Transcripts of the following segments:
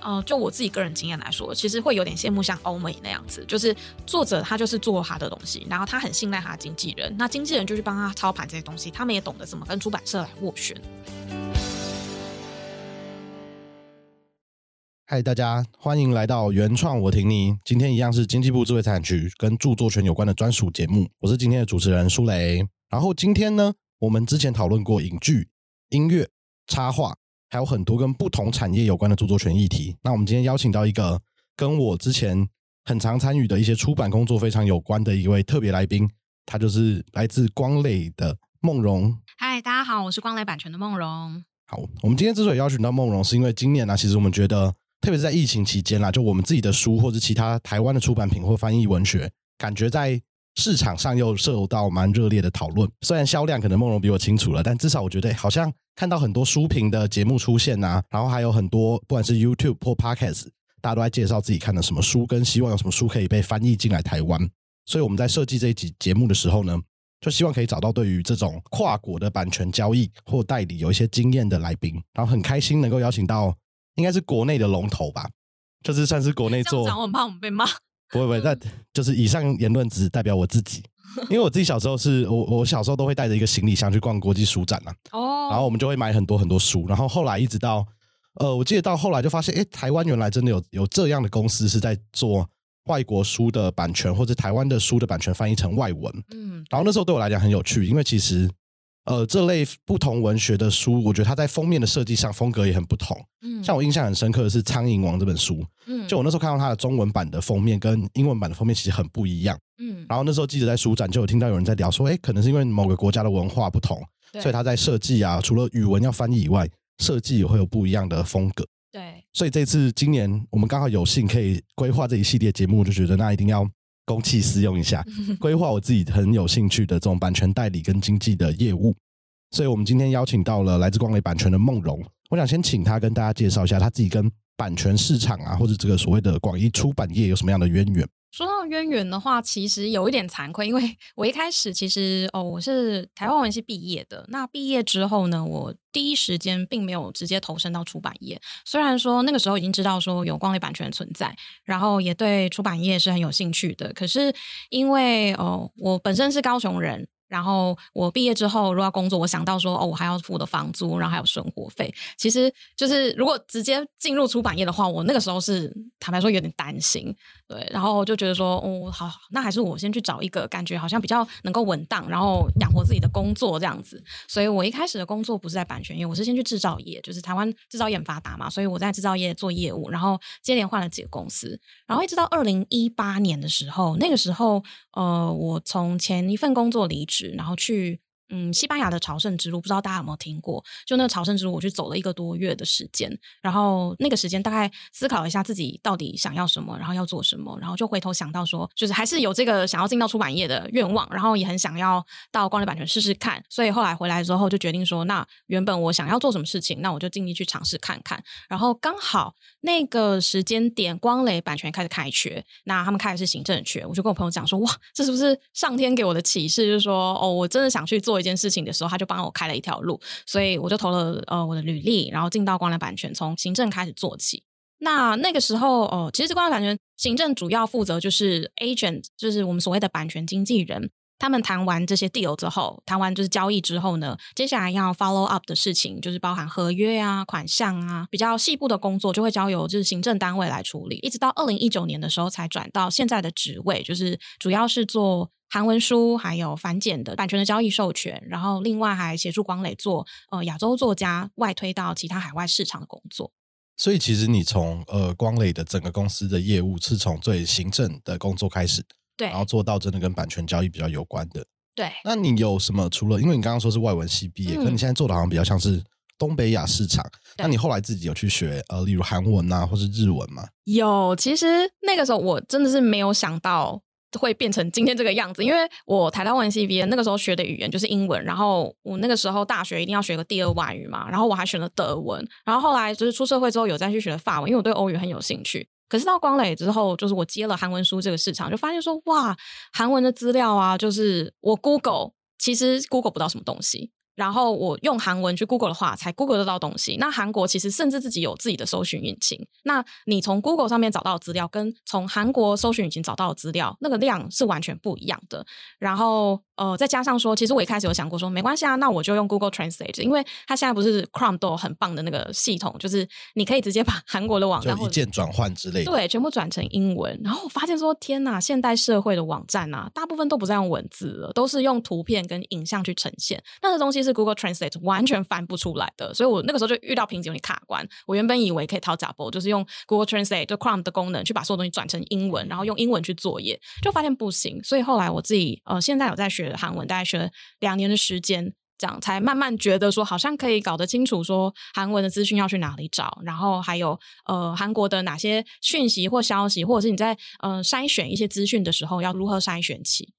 呃，就我自己个人经验来说，其实会有点羡慕像欧美那样子，就是作者他就是做他的东西，然后他很信赖他的经纪人，那经纪人就去帮他操盘这些东西，他们也懂得怎么跟出版社来斡旋。嗨，大家欢迎来到原创我听你。今天一样是经济部智慧财产局跟著作权有关的专属节目，我是今天的主持人舒雷。然后今天呢，我们之前讨论过影剧、音乐、插画，还有很多跟不同产业有关的著作权议题。那我们今天邀请到一个跟我之前很常参与的一些出版工作非常有关的一位特别来宾，他就是来自光磊的梦荣。嗨，大家好，我是光磊版权的梦荣。好，我们今天之所以邀请到梦荣，是因为今年呢，其实我们觉得。特别是在疫情期间啦，就我们自己的书或者其他台湾的出版品或翻译文学，感觉在市场上又受到蛮热烈的讨论。虽然销量可能梦龙比我清楚了，但至少我觉得好像看到很多书评的节目出现啊，然后还有很多不管是 YouTube 或 Podcast，大家都在介绍自己看的什么书，跟希望有什么书可以被翻译进来台湾。所以我们在设计这一集节目的时候呢，就希望可以找到对于这种跨国的版权交易或代理有一些经验的来宾，然后很开心能够邀请到。应该是国内的龙头吧，就是算是国内做。我很怕我们被骂。不会不会，那就是以上言论只代表我自己，因为我自己小时候是我我小时候都会带着一个行李箱去逛国际书展呐。哦。然后我们就会买很多很多书，然后后来一直到呃，我记得到后来就发现，哎，台湾原来真的有有这样的公司是在做外国书的版权或者台湾的书的版权翻译成外文。嗯。然后那时候对我来讲很有趣，因为其实。呃，这类不同文学的书，我觉得它在封面的设计上风格也很不同。嗯，像我印象很深刻的是《苍蝇王》这本书，嗯，就我那时候看到它的中文版的封面跟英文版的封面其实很不一样。嗯，然后那时候记者在书展就有听到有人在聊说，哎，可能是因为某个国家的文化不同，所以他在设计啊，除了语文要翻译以外，设计也会有不一样的风格。对，所以这次今年我们刚好有幸可以规划这一系列节目，就觉得那一定要公器私用一下，规划我自己很有兴趣的这种版权代理跟经纪的业务。所以我们今天邀请到了来自光磊版权的梦荣，我想先请他跟大家介绍一下他自己跟版权市场啊，或者这个所谓的广义出版业有什么样的渊源。说到渊源的话，其实有一点惭愧，因为 我一开始其实哦，我是台湾文系毕业的。那毕业之后呢，我第一时间并没有直接投身到出版业。虽然说那个时候已经知道说有光碟版权存在，然后也对出版业是很有兴趣的。可是因为哦，我本身是高雄人。然后我毕业之后，如果要工作，我想到说，哦，我还要付的房租，然后还有生活费。其实就是如果直接进入出版业的话，我那个时候是坦白说有点担心，对。然后就觉得说，哦，好，那还是我先去找一个感觉好像比较能够稳当，然后养活自己的工作这样子。所以我一开始的工作不是在版权业，我是先去制造业，就是台湾制造业很发达嘛，所以我在制造业做业务，然后接连换了几个公司，然后一直到二零一八年的时候，那个时候，呃，我从前一份工作离职。然后去。嗯，西班牙的朝圣之路，不知道大家有没有听过？就那个朝圣之路，我去走了一个多月的时间。然后那个时间大概思考一下自己到底想要什么，然后要做什么，然后就回头想到说，就是还是有这个想要进到出版业的愿望，然后也很想要到光磊版权试试看。所以后来回来之后就决定说，那原本我想要做什么事情，那我就尽力去尝试看看。然后刚好那个时间点，光磊版权开始开缺，那他们开的是行政缺，我就跟我朋友讲说，哇，这是不是上天给我的启示？就是说，哦，我真的想去做。一件事情的时候，他就帮我开了一条路，所以我就投了呃我的履历，然后进到光亮版权，从行政开始做起。那那个时候哦，其实光亮版权行政主要负责就是 agent，就是我们所谓的版权经纪人。他们谈完这些 deal 之后，谈完就是交易之后呢，接下来要 follow up 的事情，就是包含合约啊、款项啊，比较细部的工作就会交由就是行政单位来处理。一直到二零一九年的时候，才转到现在的职位，就是主要是做。韩文书还有繁简的版权的交易授权，然后另外还协助光磊做呃亚洲作家外推到其他海外市场的工作。所以其实你从呃光磊的整个公司的业务是从最行政的工作开始，对，然后做到真的跟版权交易比较有关的。对，那你有什么？除了因为你刚刚说是外文系毕业，可你现在做的好像比较像是东北亚市场。那你后来自己有去学呃，例如韩文啊，或是日文吗？有，其实那个时候我真的是没有想到。会变成今天这个样子，因为我台大文 C B N，那个时候学的语言就是英文，然后我那个时候大学一定要学个第二外语嘛，然后我还选了德文，然后后来就是出社会之后有再去学法文，因为我对欧语很有兴趣。可是到光磊之后，就是我接了韩文书这个市场，就发现说哇，韩文的资料啊，就是我 Google 其实 Google 不到什么东西。然后我用韩文去 Google 的话，才 Google 得到东西。那韩国其实甚至自己有自己的搜寻引擎。那你从 Google 上面找到的资料，跟从韩国搜寻引擎找到的资料，那个量是完全不一样的。然后呃，再加上说，其实我一开始有想过说，没关系啊，那我就用 Google Translate，因为它现在不是 Chrome 都有很棒的那个系统，就是你可以直接把韩国的网站一键转换之类的，对，全部转成英文。然后我发现说，天呐，现代社会的网站啊，大部分都不再用文字了，都是用图片跟影像去呈现。那个东西是 Google Translate 完全翻不出来的，所以我那个时候就遇到瓶颈，有点卡关。我原本以为可以掏假包，就是用 Google Translate 就 Chrome 的功能去把所有东西转成英文，然后用英文去作业，就发现不行。所以后来我自己呃，现在有在学韩文，大概学两年的时间，这样才慢慢觉得说好像可以搞得清楚，说韩文的资讯要去哪里找，然后还有呃韩国的哪些讯息或消息，或者是你在呃筛选一些资讯的时候要如何筛选起。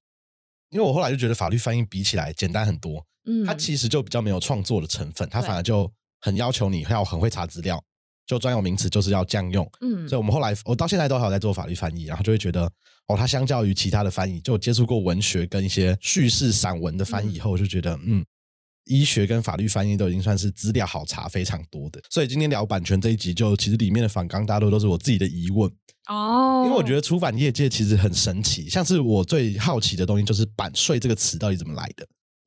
因为我后来就觉得法律翻译比起来简单很多，嗯，它其实就比较没有创作的成分，它反而就很要求你要很会查资料，就专有名词就是要这样用，嗯，所以我们后来我到现在都还有在做法律翻译，然后就会觉得哦，它相较于其他的翻译，就接触过文学跟一些叙事散文的翻译以后，就觉得嗯，医学跟法律翻译都已经算是资料好查非常多的，所以今天聊版权这一集，就其实里面的反纲大多都是我自己的疑问。哦，因为我觉得出版业界其实很神奇，像是我最好奇的东西就是版税这个词到底怎么来的。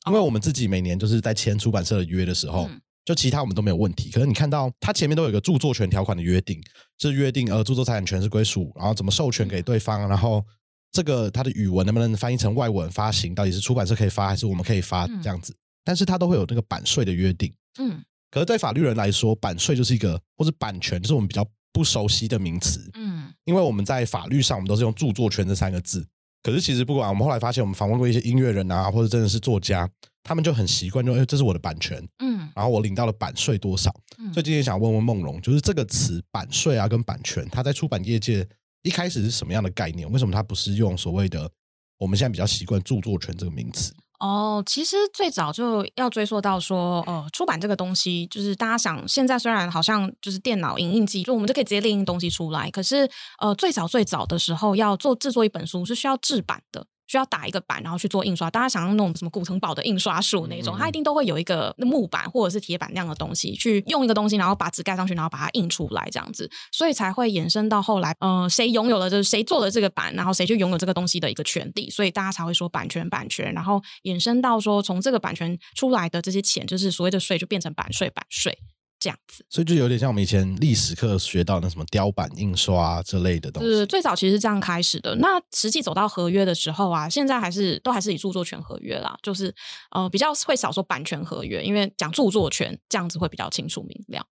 因为我们自己每年就是在签出版社的约的时候，就其他我们都没有问题。可是你看到它前面都有一个著作权条款的约定，就是约定呃著作财产权是归属，然后怎么授权给对方，然后这个它的语文能不能翻译成外文发行，到底是出版社可以发还是我们可以发这样子。但是它都会有那个版税的约定。嗯，可是对法律人来说，版税就是一个或者版权就是我们比较不熟悉的名词。嗯。因为我们在法律上，我们都是用著作权这三个字。可是其实不管我们后来发现，我们访问过一些音乐人啊，或者真的是作家，他们就很习惯，就哎，这是我的版权，嗯，然后我领到了版税多少。所以今天想问问梦龙，就是这个词版税啊，跟版权，它在出版业界一开始是什么样的概念？为什么它不是用所谓的我们现在比较习惯著作权这个名词？哦，其实最早就要追溯到说，呃，出版这个东西，就是大家想，现在虽然好像就是电脑影印机，就我们就可以直接列印东西出来，可是，呃，最早最早的时候要做制作一本书是需要制版的。需要打一个版，然后去做印刷。大家想要那种什么古城堡的印刷术那种，它一定都会有一个木板或者是铁板那样的东西，去用一个东西，然后把纸盖上去，然后把它印出来这样子。所以才会衍生到后来，呃，谁拥有了就是谁做了这个版，然后谁就拥有这个东西的一个权利。所以大家才会说版权版权，然后衍生到说从这个版权出来的这些钱，就是所谓的税，就变成版税版税。这样子，所以就有点像我们以前历史课学到那什么雕版印刷这类的东西。是最早其实是这样开始的。那实际走到合约的时候啊，现在还是都还是以著作权合约啦，就是呃比较会少说版权合约，因为讲著作权这样子会比较清楚明了。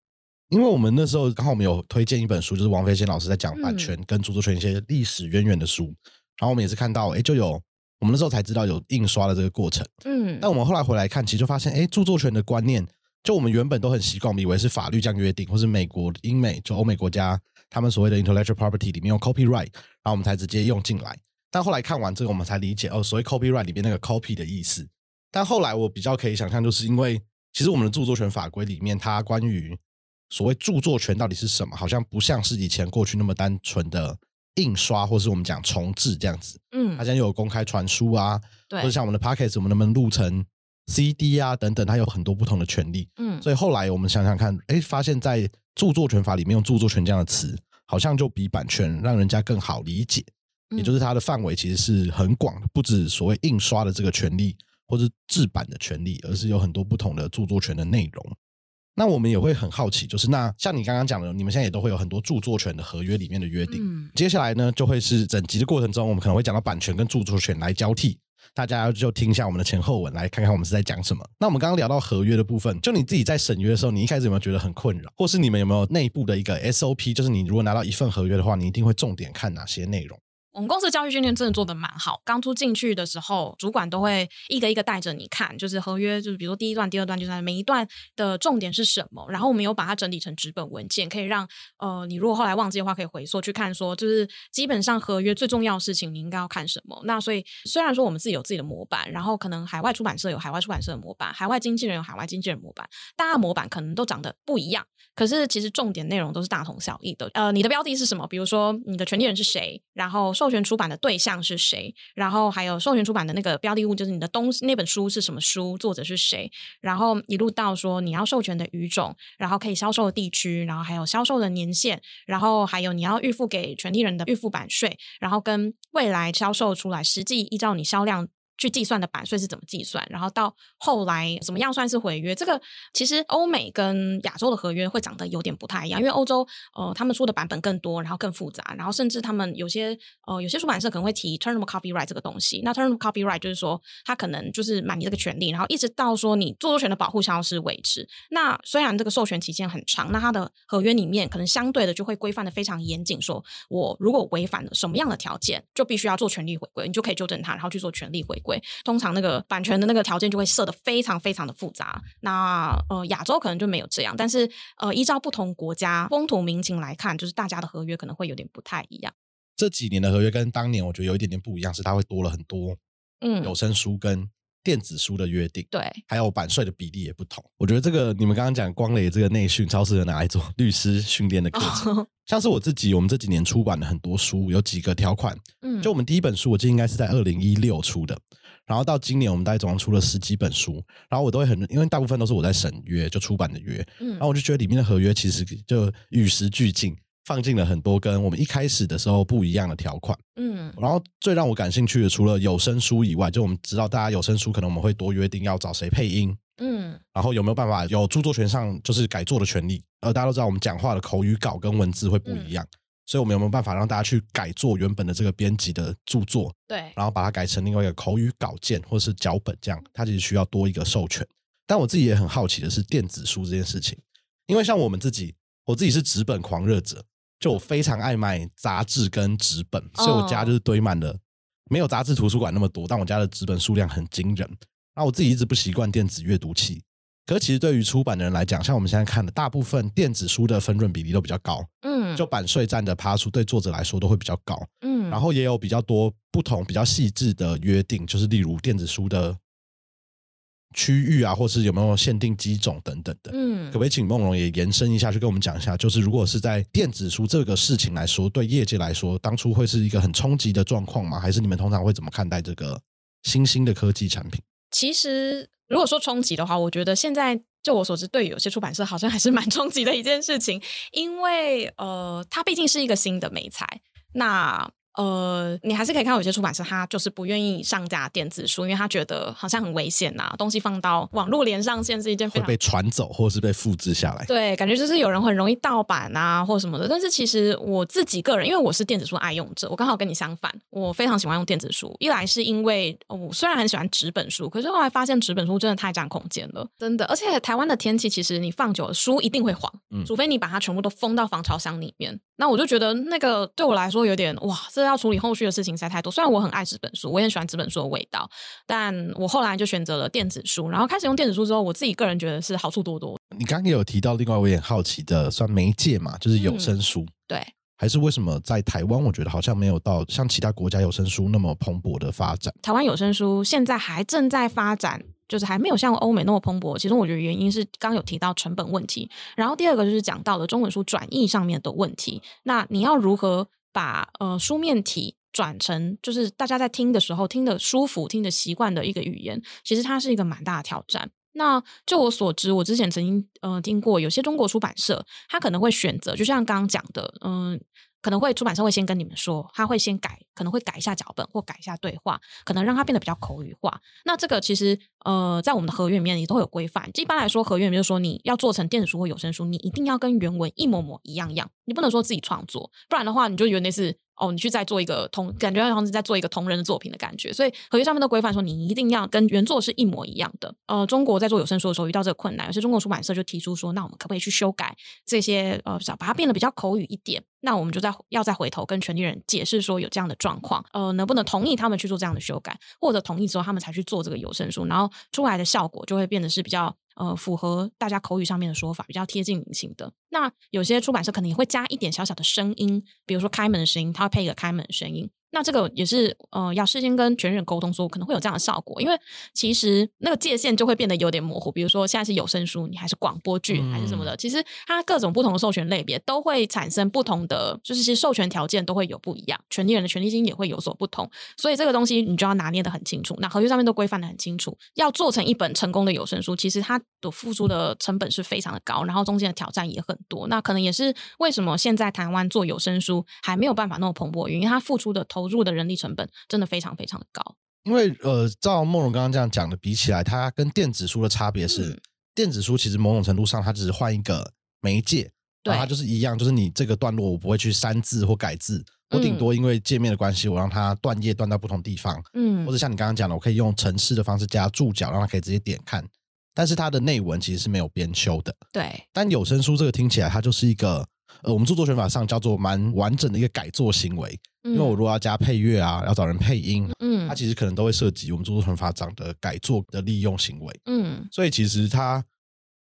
因为我们那时候刚好我们有推荐一本书，就是王菲仙老师在讲版权跟著作权一些历史渊源的书，然后我们也是看到，哎，就有我们那时候才知道有印刷的这个过程。嗯，但我们后来回来看，其实就发现，哎，著作权的观念。就我们原本都很习惯，以为是法律这样约定，或是美国、英美就欧美国家他们所谓的 intellectual property 里面用 copyright，然后我们才直接用进来。但后来看完这个，我们才理解哦，所谓 copyright 里面那个 copy 的意思。但后来我比较可以想象，就是因为其实我们的著作权法规里面，它关于所谓著作权到底是什么，好像不像是以前过去那么单纯的印刷，或是我们讲重置这样子。嗯，它现在又有公开传输啊，或者像我们的 pockets，我们能不能录成？CD 啊，等等，它有很多不同的权利。嗯，所以后来我们想想看，哎，发现，在著作权法里面用著作权这样的词，好像就比版权让人家更好理解。也就是它的范围其实是很广的，不止所谓印刷的这个权利，或是制版的权利，而是有很多不同的著作权的内容。那我们也会很好奇，就是那像你刚刚讲的，你们现在也都会有很多著作权的合约里面的约定。接下来呢，就会是整集的过程中，我们可能会讲到版权跟著作权来交替。大家就听一下我们的前后文，来看看我们是在讲什么。那我们刚刚聊到合约的部分，就你自己在审约的时候，你一开始有没有觉得很困扰，或是你们有没有内部的一个 SOP？就是你如果拿到一份合约的话，你一定会重点看哪些内容？我们公司教育训练真的做的蛮好。刚出进去的时候，主管都会一个一个带着你看，就是合约，就是比如说第一段、第二段，就是每一段的重点是什么。然后我们有把它整理成纸本文件，可以让呃你如果后来忘记的话，可以回溯去看，说就是基本上合约最重要的事情你应该要看什么。那所以虽然说我们自己有自己的模板，然后可能海外出版社有海外出版社的模板，海外经纪人有海外经纪人模板，大家模板可能都长得不一样，可是其实重点内容都是大同小异的。呃，你的标的是什么？比如说你的权利人是谁，然后受授权出版的对象是谁，然后还有授权出版的那个标的物，就是你的东西那本书是什么书，作者是谁，然后一路到说你要授权的语种，然后可以销售的地区，然后还有销售的年限，然后还有你要预付给权利人的预付版税，然后跟未来销售出来实际依照你销量。去计算的版税是怎么计算？然后到后来怎么样算是毁约？这个其实欧美跟亚洲的合约会长得有点不太一样，因为欧洲呃他们出的版本更多，然后更复杂，然后甚至他们有些呃有些出版社可能会提 term of copyright 这个东西。那 term of copyright 就是说他可能就是买你这个权利，然后一直到说你著作权的保护消失为止。那虽然这个授权期限很长，那它的合约里面可能相对的就会规范的非常严谨，说我如果违反了什么样的条件，就必须要做权利回归，你就可以纠正它，然后去做权利回归。通常那个版权的那个条件就会设的非常非常的复杂。那呃，亚洲可能就没有这样，但是呃，依照不同国家风土民情来看，就是大家的合约可能会有点不太一样。这几年的合约跟当年我觉得有一点点不一样，是它会多了很多嗯有声书跟电子书的约定，对，还有版税的比例也不同。我觉得这个你们刚刚讲光磊这个内训超适合拿来做律师训练的课程。像是我自己，我们这几年出版了很多书，有几个条款，嗯，就我们第一本书，我记得应该是在二零一六出的。然后到今年，我们大概总共出了十几本书，然后我都会很，因为大部分都是我在审约，就出版的约，嗯，然后我就觉得里面的合约其实就与时俱进，放进了很多跟我们一开始的时候不一样的条款，嗯，然后最让我感兴趣的，除了有声书以外，就我们知道大家有声书可能我们会多约定要找谁配音，嗯，然后有没有办法有著作权上就是改作的权利，呃，大家都知道我们讲话的口语稿跟文字会不一样。所以，我们有没有办法让大家去改作原本的这个编辑的著作？对，然后把它改成另外一个口语稿件或者是脚本，这样它其实需要多一个授权。但我自己也很好奇的是电子书这件事情，因为像我们自己，我自己是纸本狂热者，就我非常爱买杂志跟纸本，所以我家就是堆满了，没有杂志图书馆那么多，但我家的纸本数量很惊人。那我自己一直不习惯电子阅读器。可其实对于出版的人来讲，像我们现在看的大部分电子书的分润比例都比较高，嗯，就版税占的趴数对作者来说都会比较高，嗯，然后也有比较多不同比较细致的约定，就是例如电子书的区域啊，或是有没有限定机种等等的，嗯，可不可以请梦龙也延伸一下，去跟我们讲一下，就是如果是在电子书这个事情来说，对业界来说，当初会是一个很冲击的状况吗？还是你们通常会怎么看待这个新兴的科技产品？其实。如果说冲击的话，我觉得现在就我所知，对有些出版社好像还是蛮冲击的一件事情，因为呃，它毕竟是一个新的美材，那。呃，你还是可以看到有些出版社，他就是不愿意上架电子书，因为他觉得好像很危险呐，东西放到网络连上线是一件会被传走或是被复制下来。对，感觉就是有人很容易盗版啊，或什么的。但是其实我自己个人，因为我是电子书爱用者，我刚好跟你相反，我非常喜欢用电子书。一来是因为我虽然很喜欢纸本书，可是后来发现纸本书真的太占空间了，真的。而且台湾的天气，其实你放久了书一定会黄，除非你把它全部都封到防潮箱里面。那我就觉得那个对我来说有点哇，这要处理后续的事情实在太多。虽然我很爱纸本书，我也很喜欢纸本书的味道，但我后来就选择了电子书。然后开始用电子书之后，我自己个人觉得是好处多多。你刚刚有提到另外我也好奇的，算媒介嘛，就是有声书。对，还是为什么在台湾，我觉得好像没有到像其他国家有声书那么蓬勃的发展？台湾有声书现在还正在发展。就是还没有像欧美那么蓬勃，其中我觉得原因是刚有提到成本问题，然后第二个就是讲到了中文书转译上面的问题。那你要如何把呃书面体转成就是大家在听的时候听的舒服、听的习惯的一个语言，其实它是一个蛮大的挑战。那就我所知，我之前曾经呃听过有些中国出版社，他可能会选择，就像刚刚讲的，嗯。可能会出版社会先跟你们说，他会先改，可能会改一下脚本或改一下对话，可能让它变得比较口语化。那这个其实呃，在我们的合约里面也都会有规范。一般来说，合约里面就说你要做成电子书或有声书，你一定要跟原文一模模一样样，你不能说自己创作，不然的话你就以为那是。哦，你去再做一个同，感觉好像是在做一个同人的作品的感觉，所以合约上面的规范说你一定要跟原作是一模一样的。呃，中国在做有声书的时候遇到这个困难，有些中国出版社就提出说，那我们可不可以去修改这些呃，想把它变得比较口语一点？那我们就再要再回头跟权利人解释说有这样的状况，呃，能不能同意他们去做这样的修改，或者同意之后他们才去做这个有声书，然后出来的效果就会变得是比较。呃，符合大家口语上面的说法，比较贴近民情的。那有些出版社可能也会加一点小小的声音，比如说开门的声音，它会配一个开门的声音。那这个也是呃，要事先跟权利人沟通，说可能会有这样的效果，因为其实那个界限就会变得有点模糊。比如说现在是有声书，你还是广播剧还是什么的，其实它各种不同的授权类别都会产生不同的，就是其实授权条件都会有不一样，权利人的权利金也会有所不同。所以这个东西你就要拿捏的很清楚，那合约上面都规范的很清楚。要做成一本成功的有声书，其实它的付出的成本是非常的高，然后中间的挑战也很多。那可能也是为什么现在台湾做有声书还没有办法那么蓬勃，因为它付出的投入的人力成本。真的非常非常的高，因为呃，照梦荣刚刚这样讲的比起来，它跟电子书的差别是，电子书其实某种程度上它只是换一个媒介，对，它就是一样，就是你这个段落我不会去删字或改字，我顶多因为界面的关系，我让它断页断到不同地方，嗯，或者像你刚刚讲的，我可以用程式的方式加注脚，让它可以直接点看，但是它的内文其实是没有编修的，对，但有声书这个听起来它就是一个。呃，我们著作权法上叫做蛮完整的一个改作行为，因为我如果要加配乐啊，要找人配音，嗯，它其实可能都会涉及我们著作权法上的改作的利用行为，嗯，所以其实它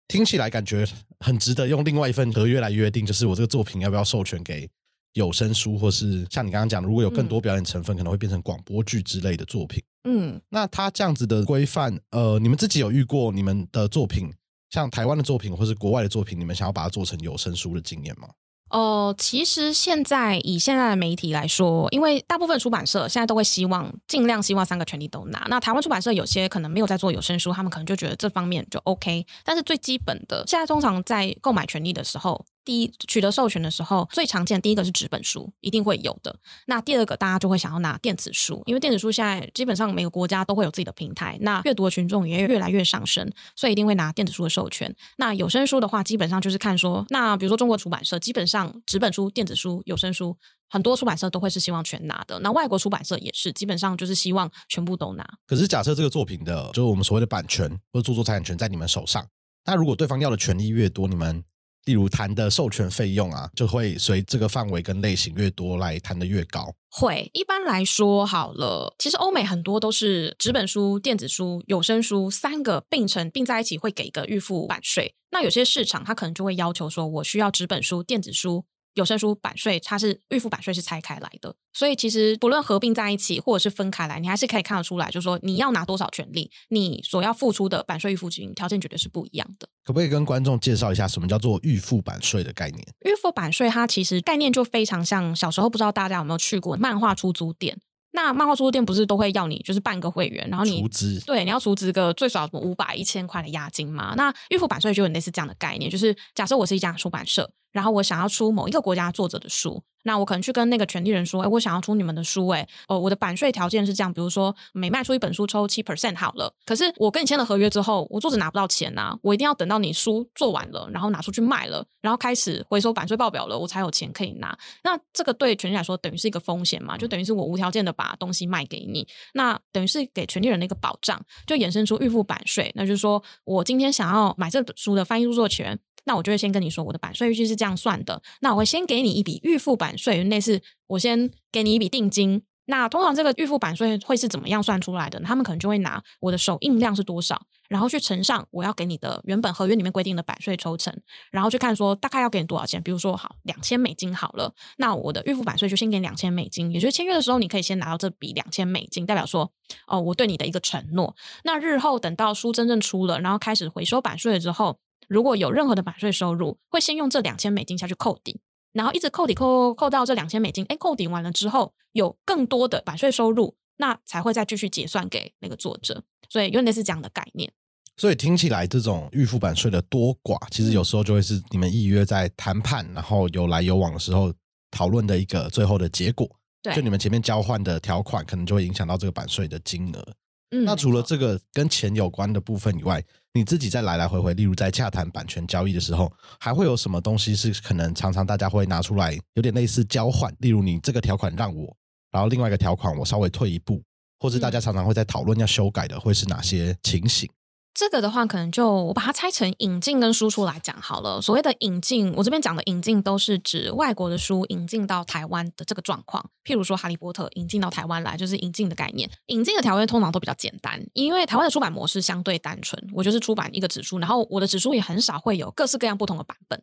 听起来感觉很值得用另外一份合约来约定，就是我这个作品要不要授权给有声书，或是像你刚刚讲，如果有更多表演成分，可能会变成广播剧之类的作品，嗯，那它这样子的规范，呃，你们自己有遇过你们的作品，像台湾的作品或是国外的作品，你们想要把它做成有声书的经验吗？哦，其实现在以现在的媒体来说，因为大部分出版社现在都会希望尽量希望三个权利都拿。那台湾出版社有些可能没有在做有声书，他们可能就觉得这方面就 OK。但是最基本的，现在通常在购买权利的时候。第一，取得授权的时候，最常见第一个是纸本书，一定会有的。那第二个，大家就会想要拿电子书，因为电子书现在基本上每个国家都会有自己的平台，那阅读的群众也越来越上升，所以一定会拿电子书的授权。那有声书的话，基本上就是看说，那比如说中国出版社，基本上纸本书、电子书、有声书，很多出版社都会是希望全拿的。那外国出版社也是，基本上就是希望全部都拿。可是假设这个作品的，就是我们所谓的版权或者著作财产权在你们手上，那如果对方要的权利越多，你们？例如谈的授权费用啊，就会随这个范围跟类型越多来谈的越高。会一般来说好了，其实欧美很多都是纸本书、电子书、有声书三个并成并在一起，会给一个预付版税。那有些市场它可能就会要求说，我需要纸本书、电子书。有声书版税，它是预付版税是拆开来的，所以其实不论合并在一起或者是分开来，你还是可以看得出来，就是说你要拿多少权利，你所要付出的版税预付金条件绝对是不一样的。可不可以跟观众介绍一下什么叫做预付版税的概念？预付版税它其实概念就非常像小时候，不知道大家有没有去过漫画出租店。那漫画出租店不是都会要你就是办个会员，然后你对，你要出资个最少五百一千块的押金嘛？那预付版税就有类似这样的概念，就是假设我是一家出版社，然后我想要出某一个国家作者的书。那我可能去跟那个权利人说，哎，我想要出你们的书，哎，哦，我的版税条件是这样，比如说每卖出一本书抽七 percent 好了。可是我跟你签了合约之后，我作者拿不到钱呐，我一定要等到你书做完了，然后拿出去卖了，然后开始回收版税报表了，我才有钱可以拿。那这个对权利来说等于是一个风险嘛？就等于是我无条件的把东西卖给你，那等于是给权利人的一个保障，就衍生出预付版税。那就是说我今天想要买这本书的翻译著作权。那我就会先跟你说，我的版税预计是这样算的。那我会先给你一笔预付版税，类似我先给你一笔定金。那通常这个预付版税会是怎么样算出来的？他们可能就会拿我的首印量是多少，然后去乘上我要给你的原本合约里面规定的版税抽成，然后去看说大概要给你多少钱。比如说好两千美金好了，那我的预付版税就先给两千美金，也就是签约的时候你可以先拿到这笔两千美金，代表说哦我对你的一个承诺。那日后等到书真正出了，然后开始回收版税了之后。如果有任何的版税收入，会先用这两千美金下去扣抵，然后一直扣抵扣扣到这两千美金，哎，扣抵完了之后，有更多的版税收入，那才会再继续结算给那个作者。所以有点是这样的概念。所以听起来，这种预付版税的多寡，其实有时候就会是你们预约在谈判，然后有来有往的时候讨论的一个最后的结果。对，就你们前面交换的条款，可能就会影响到这个版税的金额。嗯，那除了这个跟钱有关的部分以外，你自己在来来回回，例如在洽谈版权交易的时候，还会有什么东西是可能常常大家会拿出来，有点类似交换？例如你这个条款让我，然后另外一个条款我稍微退一步，或是大家常常会在讨论要修改的，会是哪些情形？这个的话，可能就我把它拆成引进跟输出来讲好了。所谓的引进，我这边讲的引进都是指外国的书引进到台湾的这个状况。譬如说《哈利波特》引进到台湾来，就是引进的概念。引进的条约通常都比较简单，因为台湾的出版模式相对单纯。我就是出版一个纸书，然后我的纸书也很少会有各式各样不同的版本。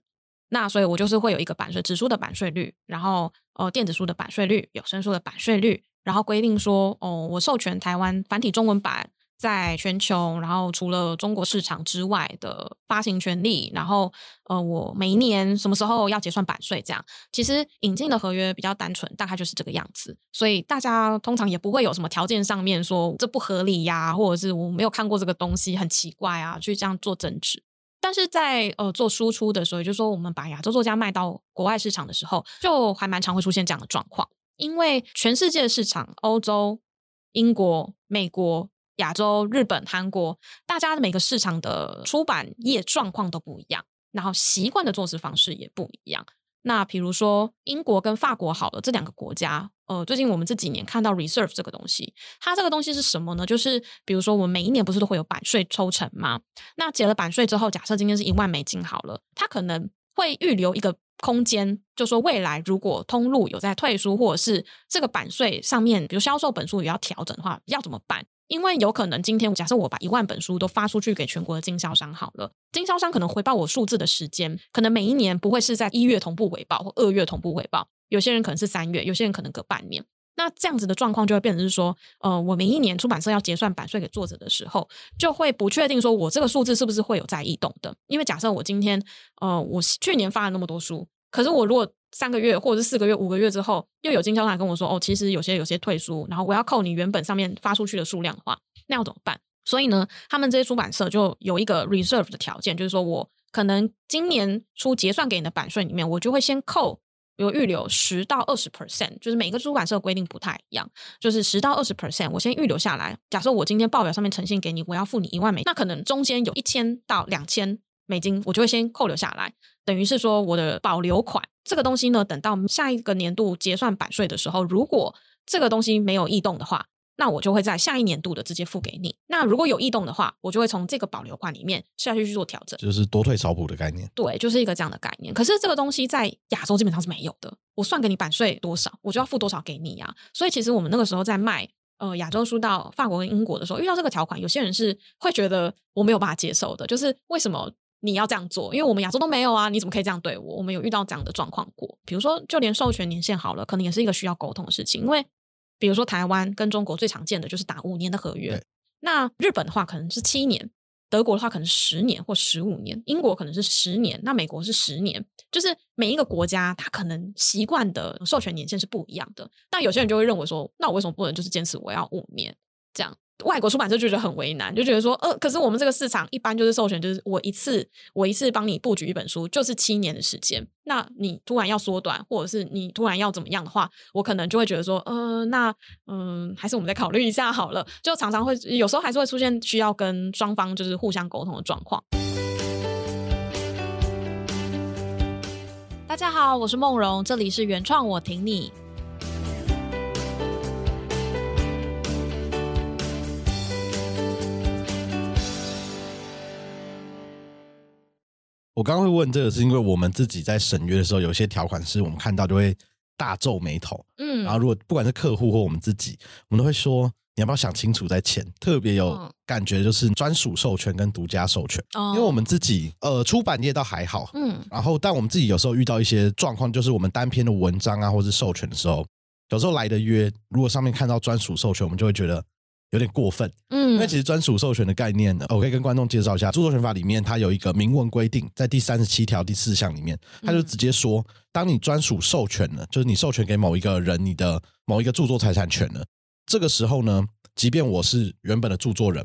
那所以我就是会有一个版税，纸书的版税率，然后呃电子书的版税率，有声书的版税率，然后规定说哦，我授权台湾繁体中文版。在全球，然后除了中国市场之外的发行权利，然后呃，我每一年什么时候要结算版税？这样其实引进的合约比较单纯，大概就是这个样子。所以大家通常也不会有什么条件上面说这不合理呀，或者是我没有看过这个东西很奇怪啊，去这样做争执。但是在呃做输出的时候，也就是说我们把亚洲作家卖到国外市场的时候，就还蛮常会出现这样的状况，因为全世界的市场，欧洲、英国、美国。亚洲、日本、韩国，大家每个市场的出版业状况都不一样，然后习惯的做事方式也不一样。那比如说英国跟法国好了，这两个国家，呃，最近我们这几年看到 reserve 这个东西，它这个东西是什么呢？就是比如说我们每一年不是都会有版税抽成吗？那结了版税之后，假设今天是一万美金好了，它可能会预留一个空间，就说未来如果通路有在退出，或者是这个版税上面，比如销售本数也要调整的话，要怎么办？因为有可能今天假设我把一万本书都发出去给全国的经销商好了，经销商可能回报我数字的时间，可能每一年不会是在一月同步回报或二月同步回报，有些人可能是三月，有些人可能隔半年。那这样子的状况就会变成是说，呃，我每一年出版社要结算版税给作者的时候，就会不确定说我这个数字是不是会有在异动的。因为假设我今天，呃，我去年发了那么多书，可是我如果三个月或者是四个月、五个月之后，又有经销商跟我说：“哦，其实有些有些退书，然后我要扣你原本上面发出去的数量的话，那要怎么办？”所以呢，他们这些出版社就有一个 reserve 的条件，就是说我可能今年出结算给你的版税里面，我就会先扣，有预留十到二十 percent，就是每个出版社规定不太一样，就是十到二十 percent，我先预留下来。假设我今天报表上面呈现给你，我要付你一万美，那可能中间有一千到两千美金，我就会先扣留下来，等于是说我的保留款。这个东西呢，等到下一个年度结算版税的时候，如果这个东西没有异动的话，那我就会在下一年度的直接付给你。那如果有异动的话，我就会从这个保留款里面下去去做调整，就是多退少补的概念。对，就是一个这样的概念。可是这个东西在亚洲基本上是没有的。我算给你版税多少，我就要付多少给你呀。所以其实我们那个时候在卖呃亚洲书到法国跟英国的时候，遇到这个条款，有些人是会觉得我没有办法接受的，就是为什么？你要这样做，因为我们亚洲都没有啊，你怎么可以这样对我？我们有遇到这样的状况过，比如说，就连授权年限好了，可能也是一个需要沟通的事情。因为，比如说台湾跟中国最常见的就是打五年的合约，那日本的话可能是七年，德国的话可能十年或十五年，英国可能是十年，那美国是十年，就是每一个国家它可能习惯的授权年限是不一样的。但有些人就会认为说，那我为什么不能就是坚持我要五年这样？外国出版社就觉得很为难，就觉得说，呃，可是我们这个市场一般就是授权，就是我一次我一次帮你布局一本书，就是七年的时间。那你突然要缩短，或者是你突然要怎么样的话，我可能就会觉得说，呃，那嗯，还是我们再考虑一下好了。就常常会有时候还是会出现需要跟双方就是互相沟通的状况。大家好，我是梦荣，这里是原创，我挺你。我刚刚会问这个，是因为我们自己在审约的时候，有些条款是我们看到就会大皱眉头。嗯，然后如果不管是客户或我们自己，我们都会说你要不要想清楚再签。特别有感觉就是专属授权跟独家授权，因为我们自己呃出版业倒还好，嗯，然后但我们自己有时候遇到一些状况，就是我们单篇的文章啊，或是授权的时候，有时候来的约，如果上面看到专属授权，我们就会觉得。有点过分，嗯，因为其实专属授权的概念呢，我可以跟观众介绍一下，著作权法里面它有一个明文规定，在第三十七条第四项里面，它就直接说，当你专属授权了，就是你授权给某一个人你的某一个著作财产权了，这个时候呢，即便我是原本的著作人，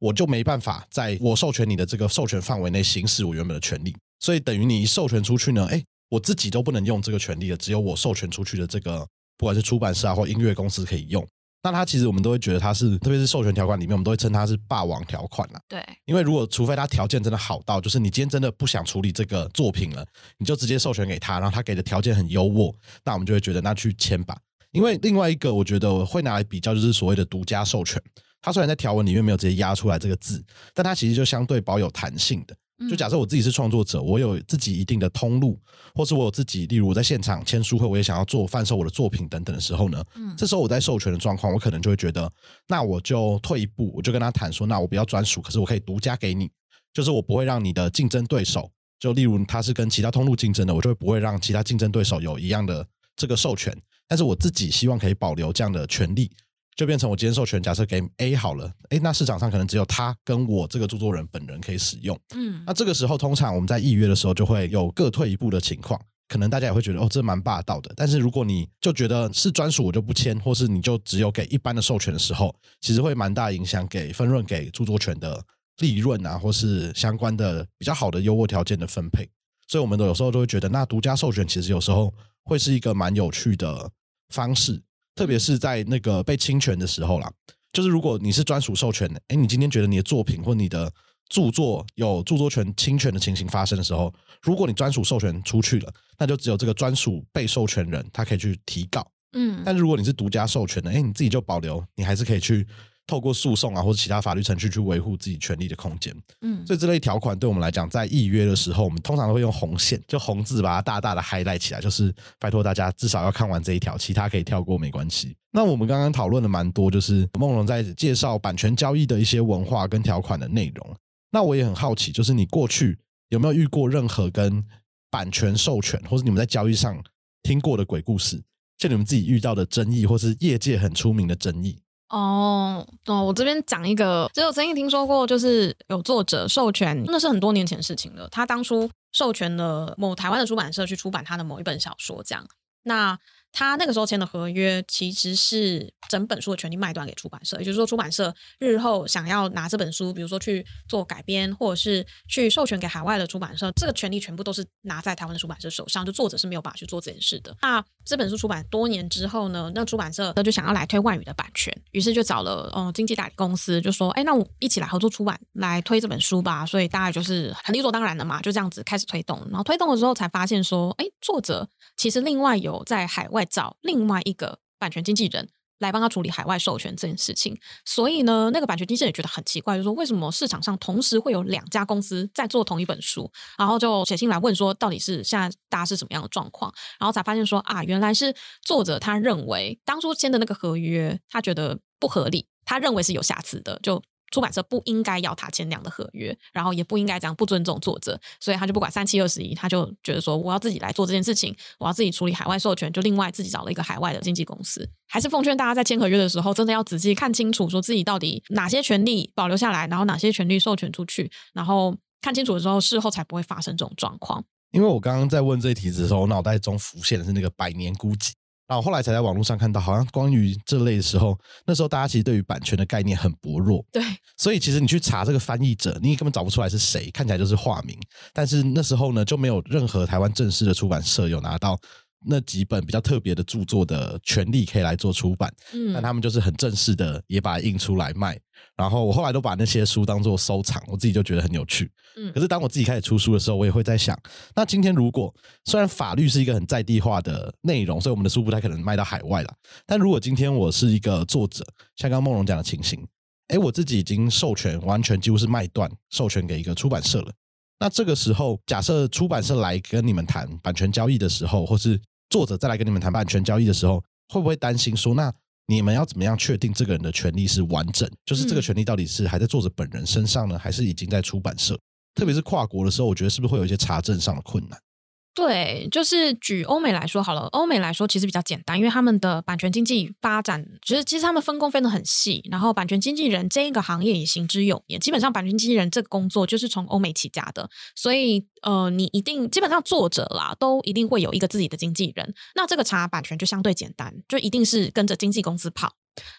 我就没办法在我授权你的这个授权范围内行使我原本的权利，所以等于你一授权出去呢，哎，我自己都不能用这个权利了，只有我授权出去的这个，不管是出版社啊或音乐公司可以用。那它其实我们都会觉得它是，特别是授权条款里面，我们都会称它是霸王条款了。对，因为如果除非它条件真的好到，就是你今天真的不想处理这个作品了，你就直接授权给他，然后他给的条件很优渥，那我们就会觉得那去签吧。因为另外一个我觉得会拿来比较，就是所谓的独家授权，它虽然在条文里面没有直接压出来这个字，但它其实就相对保有弹性的。就假设我自己是创作者，我有自己一定的通路，或是我有自己，例如我在现场签书会，我也想要做贩售我的作品等等的时候呢，嗯，这时候我在授权的状况，我可能就会觉得，那我就退一步，我就跟他谈说，那我不要专属，可是我可以独家给你，就是我不会让你的竞争对手就例如他是跟其他通路竞争的，我就会不会让其他竞争对手有一样的这个授权，但是我自己希望可以保留这样的权利，就变成我今天授权假设给 A 好了，哎，那市场上可能只有他跟我这个著作人本人可以使用，嗯，那这个时候通常我们在预约的时候就会有各退一步的情况。可能大家也会觉得哦，这蛮霸道的。但是如果你就觉得是专属，我就不签，或是你就只有给一般的授权的时候，其实会蛮大影响给分润给著作权的利润啊，或是相关的比较好的优渥条件的分配。所以我们都有时候都会觉得，那独家授权其实有时候会是一个蛮有趣的方式，特别是在那个被侵权的时候啦。就是如果你是专属授权的，哎，你今天觉得你的作品或你的著作有著作权侵权的情形发生的时候，如果你专属授权出去了，那就只有这个专属被授权人他可以去提告。嗯，但如果你是独家授权的，哎，你自己就保留，你还是可以去透过诉讼啊或者其他法律程序去维护自己权利的空间。嗯，所以这类条款对我们来讲，在预约的时候，我们通常都会用红线，就红字把它大大的 highlight 起来，就是拜托大家至少要看完这一条，其他可以跳过没关系。那我们刚刚讨论的蛮多，就是梦龙在介绍版权交易的一些文化跟条款的内容。那我也很好奇，就是你过去有没有遇过任何跟版权授权，或者你们在交易上听过的鬼故事，就你们自己遇到的争议，或是业界很出名的争议？哦，哦，我这边讲一个，就我曾经听说过，就是有作者授权，那是很多年前事情了。他当初授权了某台湾的出版社去出版他的某一本小说，这样。那他那个时候签的合约其实是整本书的权利卖断给出版社，也就是说，出版社日后想要拿这本书，比如说去做改编，或者是去授权给海外的出版社，这个权利全部都是拿在台湾的出版社手上，就作者是没有办法去做这件事的。那这本书出版多年之后呢，那出版社他就想要来推外语的版权，于是就找了嗯经纪代理公司，就说：“哎，那我一起来合作出版，来推这本书吧。”所以大概就是很理所当然的嘛，就这样子开始推动。然后推动的时候才发现说：“哎，作者其实另外有在海外。”找另外一个版权经纪人来帮他处理海外授权这件事情，所以呢，那个版权经纪人觉得很奇怪，就说为什么市场上同时会有两家公司在做同一本书，然后就写信来问说，到底是现在大家是什么样的状况？然后才发现说啊，原来是作者他认为当初签的那个合约，他觉得不合理，他认为是有瑕疵的，就。出版社不应该要他签那样的合约，然后也不应该这样不尊重作者，所以他就不管三七二十一，他就觉得说我要自己来做这件事情，我要自己处理海外授权，就另外自己找了一个海外的经纪公司。还是奉劝大家在签合约的时候，真的要仔细看清楚，说自己到底哪些权利保留下来，然后哪些权利授权出去，然后看清楚的时候，事后才不会发生这种状况。因为我刚刚在问这一题的时候，我脑袋中浮现的是那个百年孤寂。然后后来才在网络上看到，好像关于这类的时候，那时候大家其实对于版权的概念很薄弱。对，所以其实你去查这个翻译者，你根本找不出来是谁，看起来就是化名。但是那时候呢，就没有任何台湾正式的出版社有拿到。那几本比较特别的著作的权利可以来做出版，嗯，但他们就是很正式的也把它印出来卖。然后我后来都把那些书当做收藏，我自己就觉得很有趣。嗯，可是当我自己开始出书的时候，我也会在想，那今天如果虽然法律是一个很在地化的内容，所以我们的书不太可能卖到海外了。但如果今天我是一个作者，像刚刚梦龙讲的情形，哎，我自己已经授权完全几乎是卖断授权给一个出版社了。那这个时候，假设出版社来跟你们谈版权交易的时候，或是作者再来跟你们谈版权交易的时候，会不会担心说，那你们要怎么样确定这个人的权利是完整？就是这个权利到底是还在作者本人身上呢，还是已经在出版社？特别是跨国的时候，我觉得是不是会有一些查证上的困难？对，就是举欧美来说好了。欧美来说其实比较简单，因为他们的版权经济发展，其实其实他们分工分的很细。然后版权经纪人这一个行业也行之有年，基本上版权经纪人这个工作就是从欧美起家的。所以呃，你一定基本上作者啦，都一定会有一个自己的经纪人。那这个查版权就相对简单，就一定是跟着经纪公司跑。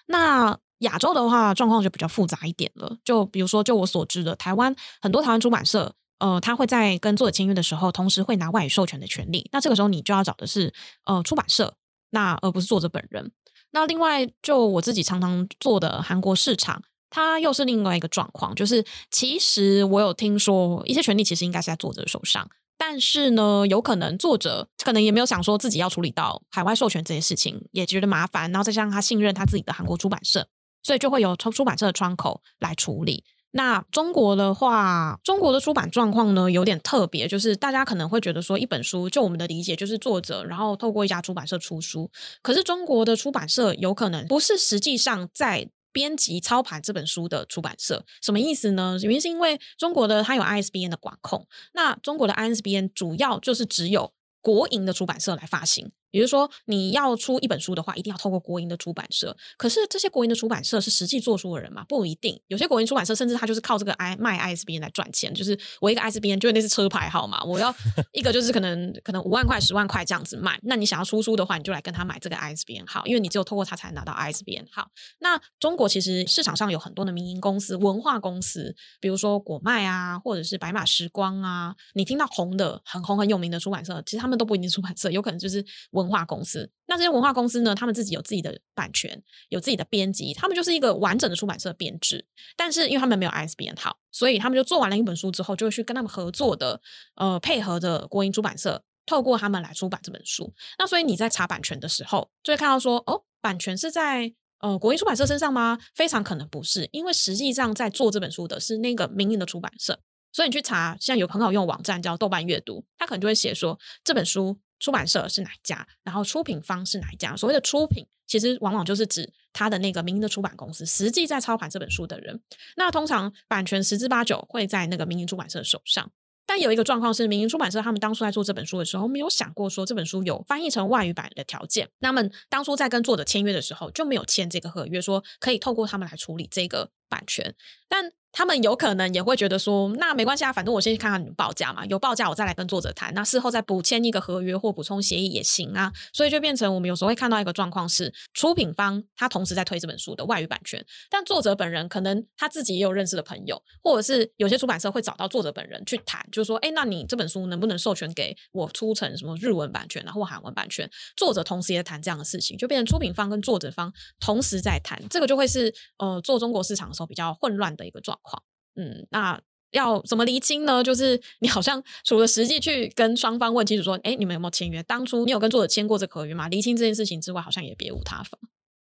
那亚洲的话，状况就比较复杂一点了。就比如说，就我所知的，台湾很多台湾出版社。呃，他会在跟作者签约的时候，同时会拿外语授权的权利。那这个时候你就要找的是呃出版社，那而不是作者本人。那另外，就我自己常常做的韩国市场，它又是另外一个状况，就是其实我有听说一些权利其实应该是在作者手上，但是呢，有可能作者可能也没有想说自己要处理到海外授权这些事情，也觉得麻烦，然后再加上他信任他自己的韩国出版社，所以就会有出出版社的窗口来处理。那中国的话，中国的出版状况呢有点特别，就是大家可能会觉得说，一本书就我们的理解就是作者，然后透过一家出版社出书。可是中国的出版社有可能不是实际上在编辑操盘这本书的出版社。什么意思呢？原因是因为中国的它有 ISBN 的管控，那中国的 ISBN 主要就是只有国营的出版社来发行。比如说，你要出一本书的话，一定要透过国营的出版社。可是这些国营的出版社是实际做书的人吗？不一定。有些国营出版社甚至他就是靠这个 I 卖 ISBN 来赚钱。就是我一个 ISBN 就那是车牌号码，我要 一个就是可能可能五万块、十万块这样子卖。那你想要出书的话，你就来跟他买这个 ISBN 号，因为你只有透过他才能拿到 ISBN 号。那中国其实市场上有很多的民营公司、文化公司，比如说果麦啊，或者是白马时光啊。你听到红的很红很有名的出版社，其实他们都不一定出版社，有可能就是文化公司。那这些文化公司呢？他们自己有自己的版权，有自己的编辑，他们就是一个完整的出版社编制。但是因为他们没有 ISBN 号，所以他们就做完了一本书之后，就会去跟他们合作的呃配合的国营出版社，透过他们来出版这本书。那所以你在查版权的时候，就会看到说，哦，版权是在呃国营出版社身上吗？非常可能不是，因为实际上在做这本书的是那个民营的出版社。所以你去查，现在有很好用的网站叫豆瓣阅读，它可能就会写说这本书。出版社是哪一家？然后出品方是哪一家？所谓的出品，其实往往就是指他的那个民营的出版公司，实际在操盘这本书的人。那通常版权十之八九会在那个民营出版社手上。但有一个状况是，民营出版社他们当初在做这本书的时候，没有想过说这本书有翻译成外语版的条件。那么当初在跟作者签约的时候，就没有签这个合约，说可以透过他们来处理这个版权。但他们有可能也会觉得说，那没关系啊，反正我先去看看你们报价嘛，有报价我再来跟作者谈，那事后再补签一个合约或补充协议也行啊。所以就变成我们有时候会看到一个状况是，出品方他同时在推这本书的外语版权，但作者本人可能他自己也有认识的朋友，或者是有些出版社会找到作者本人去谈，就是说，哎，那你这本书能不能授权给我出成什么日文版权啊，或韩文版权？作者同时也谈这样的事情，就变成出品方跟作者方同时在谈，这个就会是呃做中国市场的时候比较混乱的一个状况。嗯，那要怎么厘清呢？就是你好像除了实际去跟双方问清楚说，哎，你们有没有签约？当初你有跟作者签过这合约吗？厘清这件事情之外，好像也别无他法。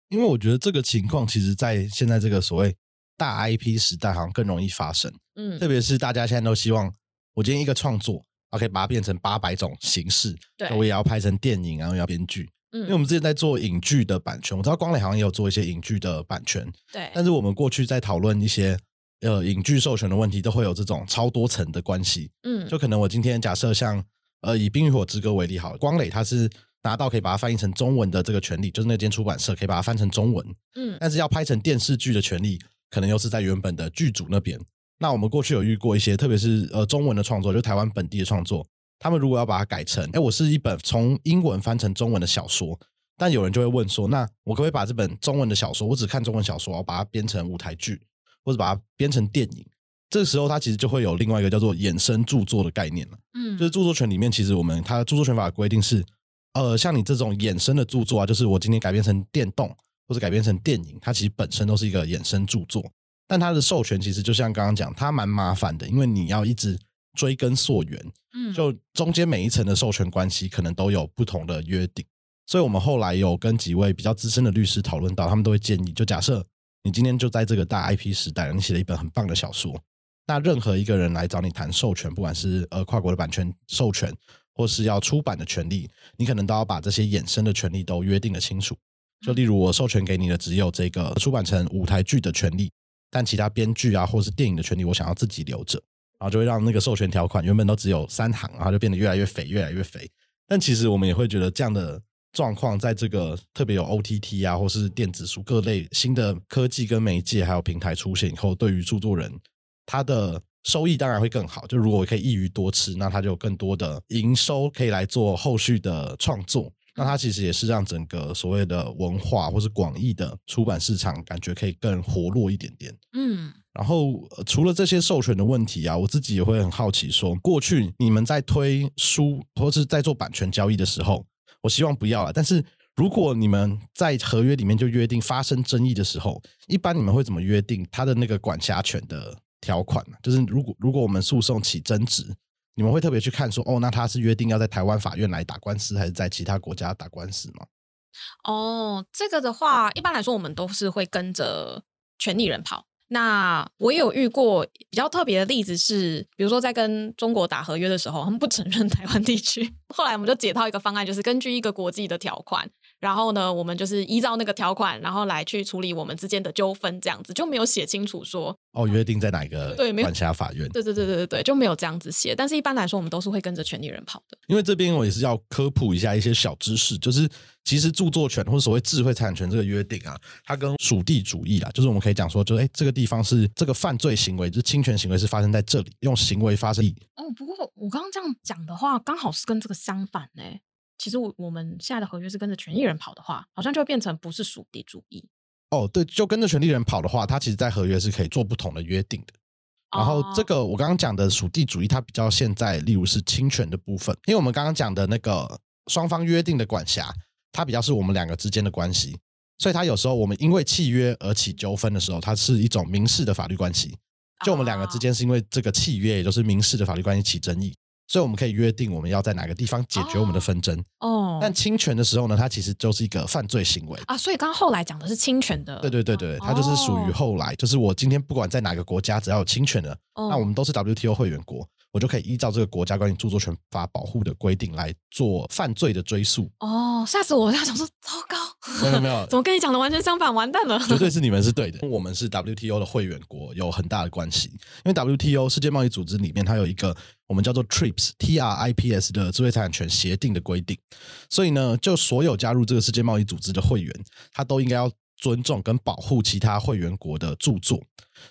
因为我觉得这个情况，其实，在现在这个所谓大 IP 时代，好像更容易发生。嗯，特别是大家现在都希望，我今天一个创作我可以把它变成八百种形式，对，我也要拍成电影，然后要编剧。嗯，因为我们之前在做影剧的版权，我知道光磊好像也有做一些影剧的版权，对。但是我们过去在讨论一些。呃，影剧授权的问题都会有这种超多层的关系，嗯，就可能我今天假设像呃以《冰与火之歌》为例，好，光磊他是拿到可以把它翻译成中文的这个权利，就是那间出版社可以把它翻成中文，嗯，但是要拍成电视剧的权利，可能又是在原本的剧组那边。那我们过去有遇过一些，特别是呃中文的创作，就台湾本地的创作，他们如果要把它改成，哎，我是一本从英文翻成中文的小说，但有人就会问说，那我可不可以把这本中文的小说，我只看中文小说，我把它编成舞台剧？或者把它编成电影，这个时候它其实就会有另外一个叫做衍生著作的概念了。嗯，就是著作权里面，其实我们它著作权法规定是，呃，像你这种衍生的著作啊，就是我今天改编成电动或者改编成电影，它其实本身都是一个衍生著作。但它的授权其实就像刚刚讲，它蛮麻烦的，因为你要一直追根溯源，嗯，就中间每一层的授权关系可能都有不同的约定。所以我们后来有跟几位比较资深的律师讨论到，他们都会建议，就假设。你今天就在这个大 IP 时代，你写了一本很棒的小说。那任何一个人来找你谈授权，不管是呃跨国的版权授权，或是要出版的权利，你可能都要把这些衍生的权利都约定的清楚。就例如我授权给你的只有这个出版成舞台剧的权利，但其他编剧啊或是电影的权利，我想要自己留着，然后就会让那个授权条款原本都只有三行，然后就变得越来越肥，越来越肥。但其实我们也会觉得这样的。状况在这个特别有 OTT 啊，或是电子书各类新的科技跟媒介还有平台出现以后，对于著作人他的收益当然会更好。就如果可以一鱼多吃，那他就有更多的营收可以来做后续的创作。那它其实也是让整个所谓的文化或是广义的出版市场感觉可以更活络一点点。嗯，然后除了这些授权的问题啊，我自己也会很好奇，说过去你们在推书或是在做版权交易的时候。我希望不要了，但是如果你们在合约里面就约定发生争议的时候，一般你们会怎么约定他的那个管辖权的条款呢？就是如果如果我们诉讼起争执，你们会特别去看说，哦，那他是约定要在台湾法院来打官司，还是在其他国家打官司吗？哦，这个的话，一般来说我们都是会跟着权利人跑。那我也有遇过比较特别的例子是，比如说在跟中国打合约的时候，他们不承认 台湾地区。后来我们就解套一个方案，就是根据一个国际的条款，然后呢，我们就是依照那个条款，然后来去处理我们之间的纠纷，这样子就没有写清楚说哦，约定在哪一个对管辖法院？对对对对对对，就没有这样子写。但是一般来说，我们都是会跟着权利人跑的。因为这边我也是要科普一下一些小知识，就是其实著作权或者所谓智慧财产权这个约定啊，它跟属地主义啊，就是我们可以讲说，就哎，这个地方是这个犯罪行为，就是侵权行为是发生在这里，用行为发生。哦，不过我刚刚这样讲的话，刚好是跟这个相反呢。其实我我们现在的合约是跟着权利人跑的话，好像就会变成不是属地主义。哦，对，就跟着权利人跑的话，它其实，在合约是可以做不同的约定的。然后这个我刚刚讲的属地主义，它比较现在，例如是侵权的部分，因为我们刚刚讲的那个双方约定的管辖，它比较是我们两个之间的关系，所以它有时候我们因为契约而起纠纷的时候，它是一种民事的法律关系。就我们两个之间是因为这个契约，也就是民事的法律关系起争议。所以我们可以约定我们要在哪个地方解决我们的纷争。哦，但侵权的时候呢，它其实就是一个犯罪行为啊。所以刚刚后来讲的是侵权的。对对对对，它就是属于后来，就是我今天不管在哪个国家，只要有侵权的，那我们都是 WTO 会员国。我就可以依照这个国家关于著作权法保护的规定来做犯罪的追诉。哦，吓死我！要想说，糟糕，没有没有，怎么跟你讲的完全相反？完蛋了！绝对 是你们是对的。我们是 WTO 的会员国，有很大的关系。因为 WTO 世界贸易组织里面，它有一个我们叫做 TRIPS（T R I P S） 的智慧财产权协定的规定。所以呢，就所有加入这个世界贸易组织的会员，他都应该要尊重跟保护其他会员国的著作。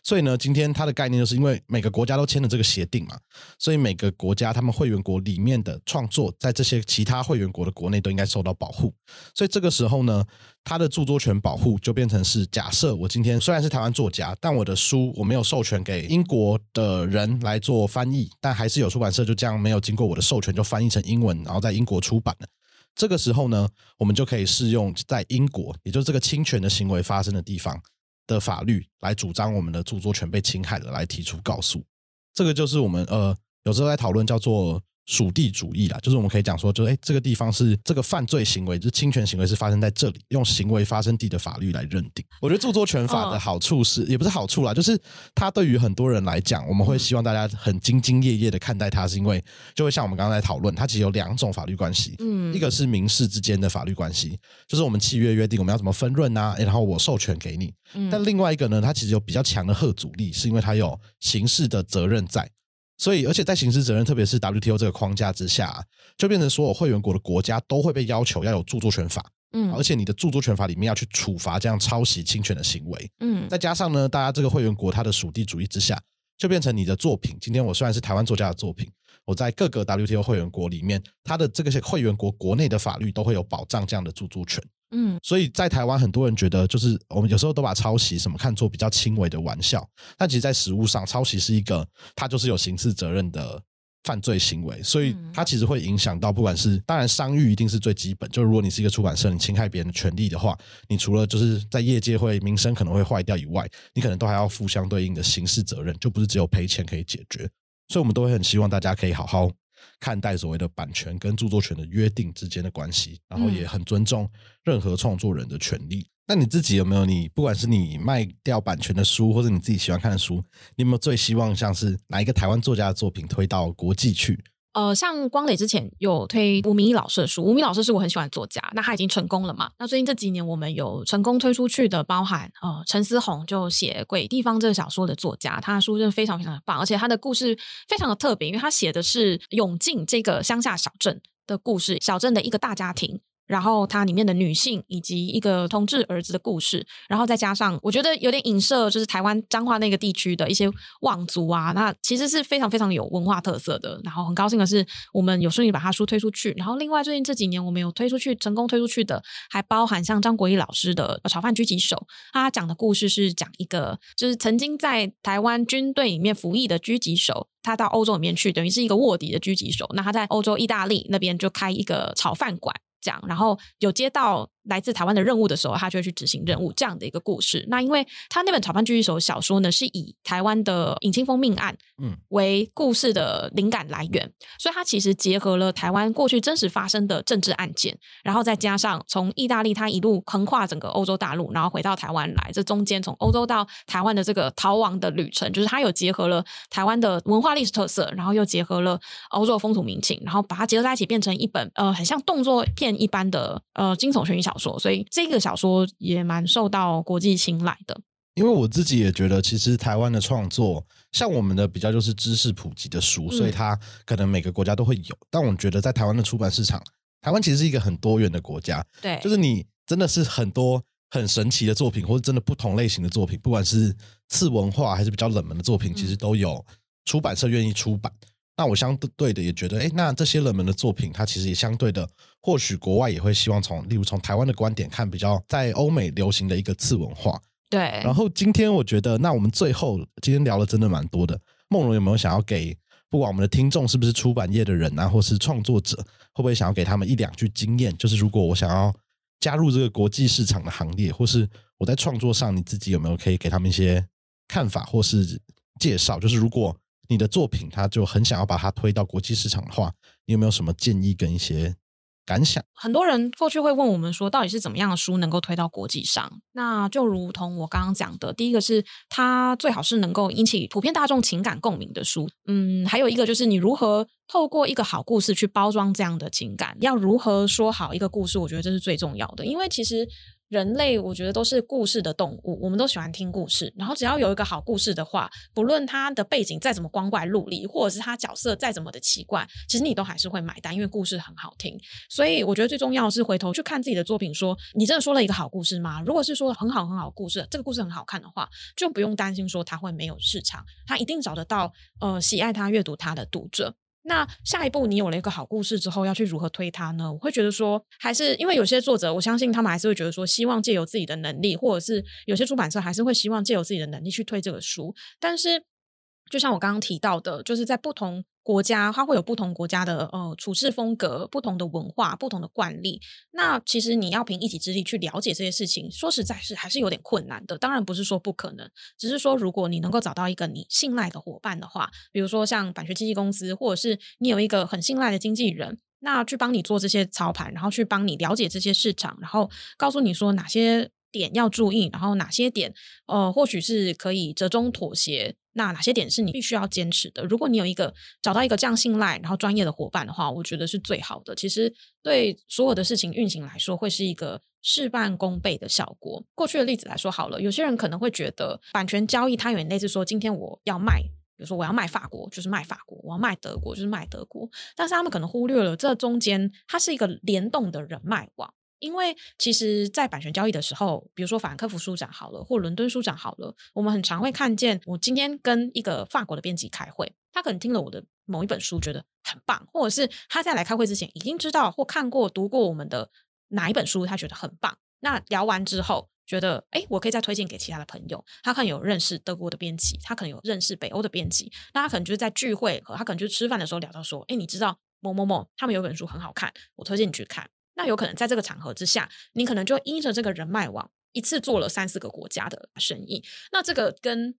所以呢，今天它的概念就是因为每个国家都签了这个协定嘛，所以每个国家他们会员国里面的创作，在这些其他会员国的国内都应该受到保护。所以这个时候呢，它的著作权保护就变成是：假设我今天虽然是台湾作家，但我的书我没有授权给英国的人来做翻译，但还是有出版社就这样没有经过我的授权就翻译成英文，然后在英国出版了。这个时候呢，我们就可以适用在英国，也就是这个侵权的行为发生的地方。的法律来主张我们的著作权被侵害了，来提出告诉，这个就是我们呃有时候在讨论叫做。属地主义啦，就是我们可以讲说，就是哎，这个地方是这个犯罪行为，就是侵权行为是发生在这里，用行为发生地的法律来认定。我觉得著作权法的好处是，也不是好处啦，就是它对于很多人来讲，我们会希望大家很兢兢业业的看待它，是因为就会像我们刚刚在讨论，它其实有两种法律关系，嗯，一个是民事之间的法律关系，就是我们契约约定我们要怎么分润啊，然后我授权给你，但另外一个呢，它其实有比较强的贺阻力，是因为它有刑事的责任在。所以，而且在刑事责任，特别是 WTO 这个框架之下，就变成所有会员国的国家都会被要求要有著作权法。嗯，而且你的著作权法里面要去处罚这样抄袭侵权的行为。嗯，再加上呢，大家这个会员国它的属地主义之下，就变成你的作品。今天我虽然是台湾作家的作品，我在各个 WTO 会员国里面，它的这个些会员国国内的法律都会有保障这样的著作权。嗯，所以在台湾，很多人觉得就是我们有时候都把抄袭什么看作比较轻微的玩笑，但其实，在实物上，抄袭是一个它就是有刑事责任的犯罪行为，所以它其实会影响到，不管是当然商誉一定是最基本，就是如果你是一个出版社，你侵害别人的权利的话，你除了就是在业界会名声可能会坏掉以外，你可能都还要负相对应的刑事责任，就不是只有赔钱可以解决，所以我们都会很希望大家可以好好。看待所谓的版权跟著作权的约定之间的关系，然后也很尊重任何创作人的权利。那你自己有没有？你不管是你卖掉版权的书，或者你自己喜欢看的书，你有没有最希望像是哪一个台湾作家的作品推到国际去？呃，像光磊之前有推吴明义老师的书，吴明老师是我很喜欢的作家，那他已经成功了嘛？那最近这几年我们有成功推出去的，包含呃陈思宏就写《鬼地方》这个小说的作家，他的书真的非常非常的棒，而且他的故事非常的特别，因为他写的是永靖这个乡下小镇的故事，小镇的一个大家庭。然后它里面的女性以及一个同志儿子的故事，然后再加上我觉得有点影射，就是台湾彰化那个地区的一些望族啊，那其实是非常非常有文化特色的。然后很高兴的是，我们有顺利把他书推出去。然后另外最近这几年我们有推出去成功推出去的，还包含像张国义老师的《炒饭狙击手》，他讲的故事是讲一个就是曾经在台湾军队里面服役的狙击手，他到欧洲里面去，等于是一个卧底的狙击手。那他在欧洲意大利那边就开一个炒饭馆。讲，然后有接到。来自台湾的任务的时候，他就会去执行任务，这样的一个故事。那因为他那本《炒饭狙击手》小说呢，是以台湾的尹清峰命案嗯为故事的灵感来源，所以他其实结合了台湾过去真实发生的政治案件，然后再加上从意大利他一路横跨整个欧洲大陆，然后回到台湾来，这中间从欧洲到台湾的这个逃亡的旅程，就是他有结合了台湾的文化历史特色，然后又结合了欧洲风土民情，然后把它结合在一起，变成一本呃很像动作片一般的呃惊悚悬疑小。小说，所以这个小说也蛮受到国际青睐的。因为我自己也觉得，其实台湾的创作，像我们的比较就是知识普及的书，所以它可能每个国家都会有。但我觉得在台湾的出版市场，台湾其实是一个很多元的国家。对，就是你真的是很多很神奇的作品，或者真的不同类型的作品，不管是次文化还是比较冷门的作品，其实都有出版社愿意出版。那我相对的也觉得，哎，那这些冷门的作品，它其实也相对的，或许国外也会希望从，例如从台湾的观点看，比较在欧美流行的一个次文化。对。然后今天我觉得，那我们最后今天聊了真的蛮多的。梦龙有没有想要给，不管我们的听众是不是出版业的人啊，或是创作者，会不会想要给他们一两句经验？就是如果我想要加入这个国际市场的行列，或是我在创作上，你自己有没有可以给他们一些看法或是介绍？就是如果。你的作品，他就很想要把它推到国际市场的话，你有没有什么建议跟一些感想？很多人过去会问我们说，到底是怎么样的书能够推到国际上？那就如同我刚刚讲的，第一个是它最好是能够引起普遍大众情感共鸣的书。嗯，还有一个就是你如何透过一个好故事去包装这样的情感，要如何说好一个故事？我觉得这是最重要的，因为其实。人类我觉得都是故事的动物，我们都喜欢听故事。然后只要有一个好故事的话，不论它的背景再怎么光怪陆离，或者是它角色再怎么的奇怪，其实你都还是会买单，因为故事很好听。所以我觉得最重要是回头去看自己的作品，说你真的说了一个好故事吗？如果是说很好很好故事，这个故事很好看的话，就不用担心说它会没有市场，它一定找得到呃喜爱它、阅读它的读者。那下一步你有了一个好故事之后，要去如何推它呢？我会觉得说，还是因为有些作者，我相信他们还是会觉得说，希望借由自己的能力，或者是有些出版社还是会希望借由自己的能力去推这个书，但是。就像我刚刚提到的，就是在不同国家，它会有不同国家的呃处事风格、不同的文化、不同的惯例。那其实你要凭一己之力去了解这些事情，说实在是还是有点困难的。当然不是说不可能，只是说如果你能够找到一个你信赖的伙伴的话，比如说像版权经纪公司，或者是你有一个很信赖的经纪人，那去帮你做这些操盘，然后去帮你了解这些市场，然后告诉你说哪些点要注意，然后哪些点呃或许是可以折中妥协。那哪些点是你必须要坚持的？如果你有一个找到一个这样信赖然后专业的伙伴的话，我觉得是最好的。其实对所有的事情运行来说，会是一个事半功倍的效果。过去的例子来说好了，有些人可能会觉得版权交易它有点类似说，今天我要卖，比如说我要卖法国，就是卖法国；我要卖德国，就是卖德国。但是他们可能忽略了这中间它是一个联动的人脉网。因为其实，在版权交易的时候，比如说法兰克福书展好了，或伦敦书展好了，我们很常会看见，我今天跟一个法国的编辑开会，他可能听了我的某一本书，觉得很棒，或者是他在来开会之前已经知道或看过、读过我们的哪一本书，他觉得很棒。那聊完之后，觉得哎，我可以再推荐给其他的朋友。他可能有认识德国的编辑，他可能有认识北欧的编辑，那他可能就是在聚会和他可能就吃饭的时候聊到说，哎，你知道某某某他们有本书很好看，我推荐你去看。那有可能在这个场合之下，你可能就依着这个人脉网，一次做了三四个国家的生意。那这个跟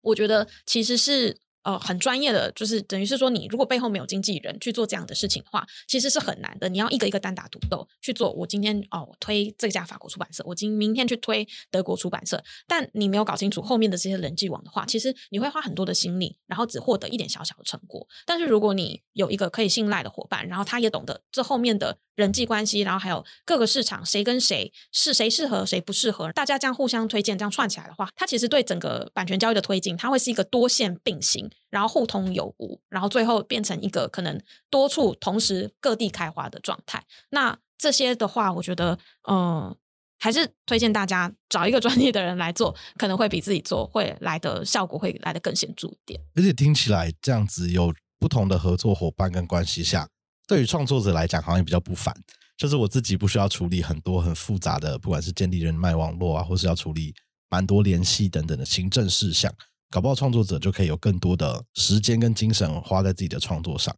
我觉得其实是。呃，很专业的，就是等于是说，你如果背后没有经纪人去做这样的事情的话，其实是很难的。你要一个一个单打独斗去做。我今天哦，推这家法国出版社，我今明天去推德国出版社，但你没有搞清楚后面的这些人际网的话，其实你会花很多的心力，然后只获得一点小小的成果。但是如果你有一个可以信赖的伙伴，然后他也懂得这后面的人际关系，然后还有各个市场谁跟谁是谁适合谁不适合，大家这样互相推荐，这样串起来的话，它其实对整个版权交易的推进，它会是一个多线并行。然后互通有无，然后最后变成一个可能多处同时各地开花的状态。那这些的话，我觉得，嗯，还是推荐大家找一个专业的人来做，可能会比自己做会来的效果会来的更显著一点。而且听起来这样子有不同的合作伙伴跟关系下，对于创作者来讲好像也比较不烦。就是我自己不需要处理很多很复杂的，不管是建立人脉网络啊，或是要处理蛮多联系等等的行政事项。搞不好创作者就可以有更多的时间跟精神花在自己的创作上。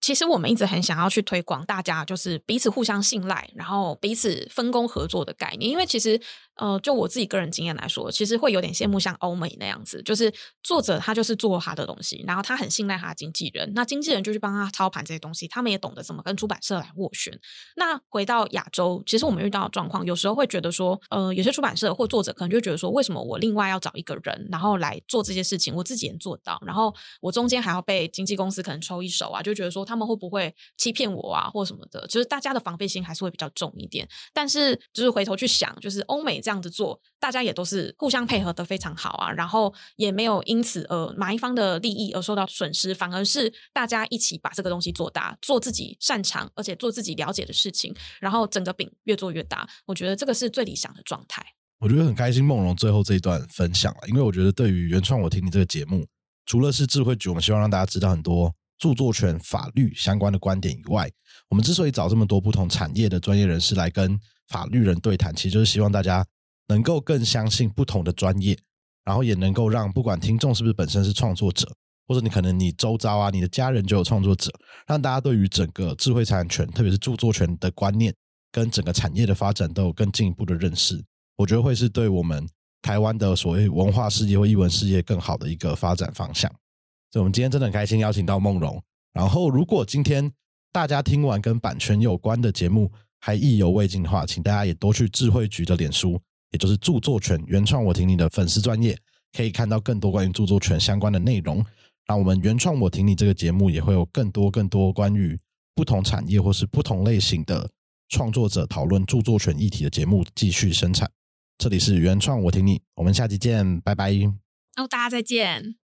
其实我们一直很想要去推广大家就是彼此互相信赖，然后彼此分工合作的概念。因为其实呃，就我自己个人经验来说，其实会有点羡慕像欧美那样子，就是作者他就是做他的东西，然后他很信赖他的经纪人，那经纪人就去帮他操盘这些东西，他们也懂得怎么跟出版社来斡旋。那回到亚洲，其实我们遇到的状况，有时候会觉得说，呃，有些出版社或作者可能就觉得说，为什么我另外要找一个人，然后来做这些事情，我自己能做到，然后我中间还要被经纪公司可能抽一手啊，就觉得说他们会不会欺骗我啊，或什么的，就是大家的防备心还是会比较重一点。但是就是回头去想，就是欧美。这样子做，大家也都是互相配合的非常好啊，然后也没有因此而哪一方的利益而受到损失，反而是大家一起把这个东西做大，做自己擅长而且做自己了解的事情，然后整个饼越做越大。我觉得这个是最理想的状态。我觉得很开心，梦龙最后这一段分享了，因为我觉得对于原创我听你这个节目，除了是智慧局，我们希望让大家知道很多著作权法律相关的观点以外，我们之所以找这么多不同产业的专业人士来跟法律人对谈，其实就是希望大家。能够更相信不同的专业，然后也能够让不管听众是不是本身是创作者，或者你可能你周遭啊，你的家人就有创作者，让大家对于整个智慧产权，特别是著作权的观念，跟整个产业的发展都有更进一步的认识。我觉得会是对我们台湾的所谓文化事业或译文事业更好的一个发展方向。所以，我们今天真的很开心邀请到梦荣。然后，如果今天大家听完跟版权有关的节目还意犹未尽的话，请大家也多去智慧局的脸书。也就是著作权原创，我听你的粉丝专业可以看到更多关于著作权相关的内容。那我们原创我听你这个节目也会有更多更多关于不同产业或是不同类型的创作者讨论著作权议题的节目继续生产。这里是原创我听你，我们下期见，拜拜。哦，大家再见。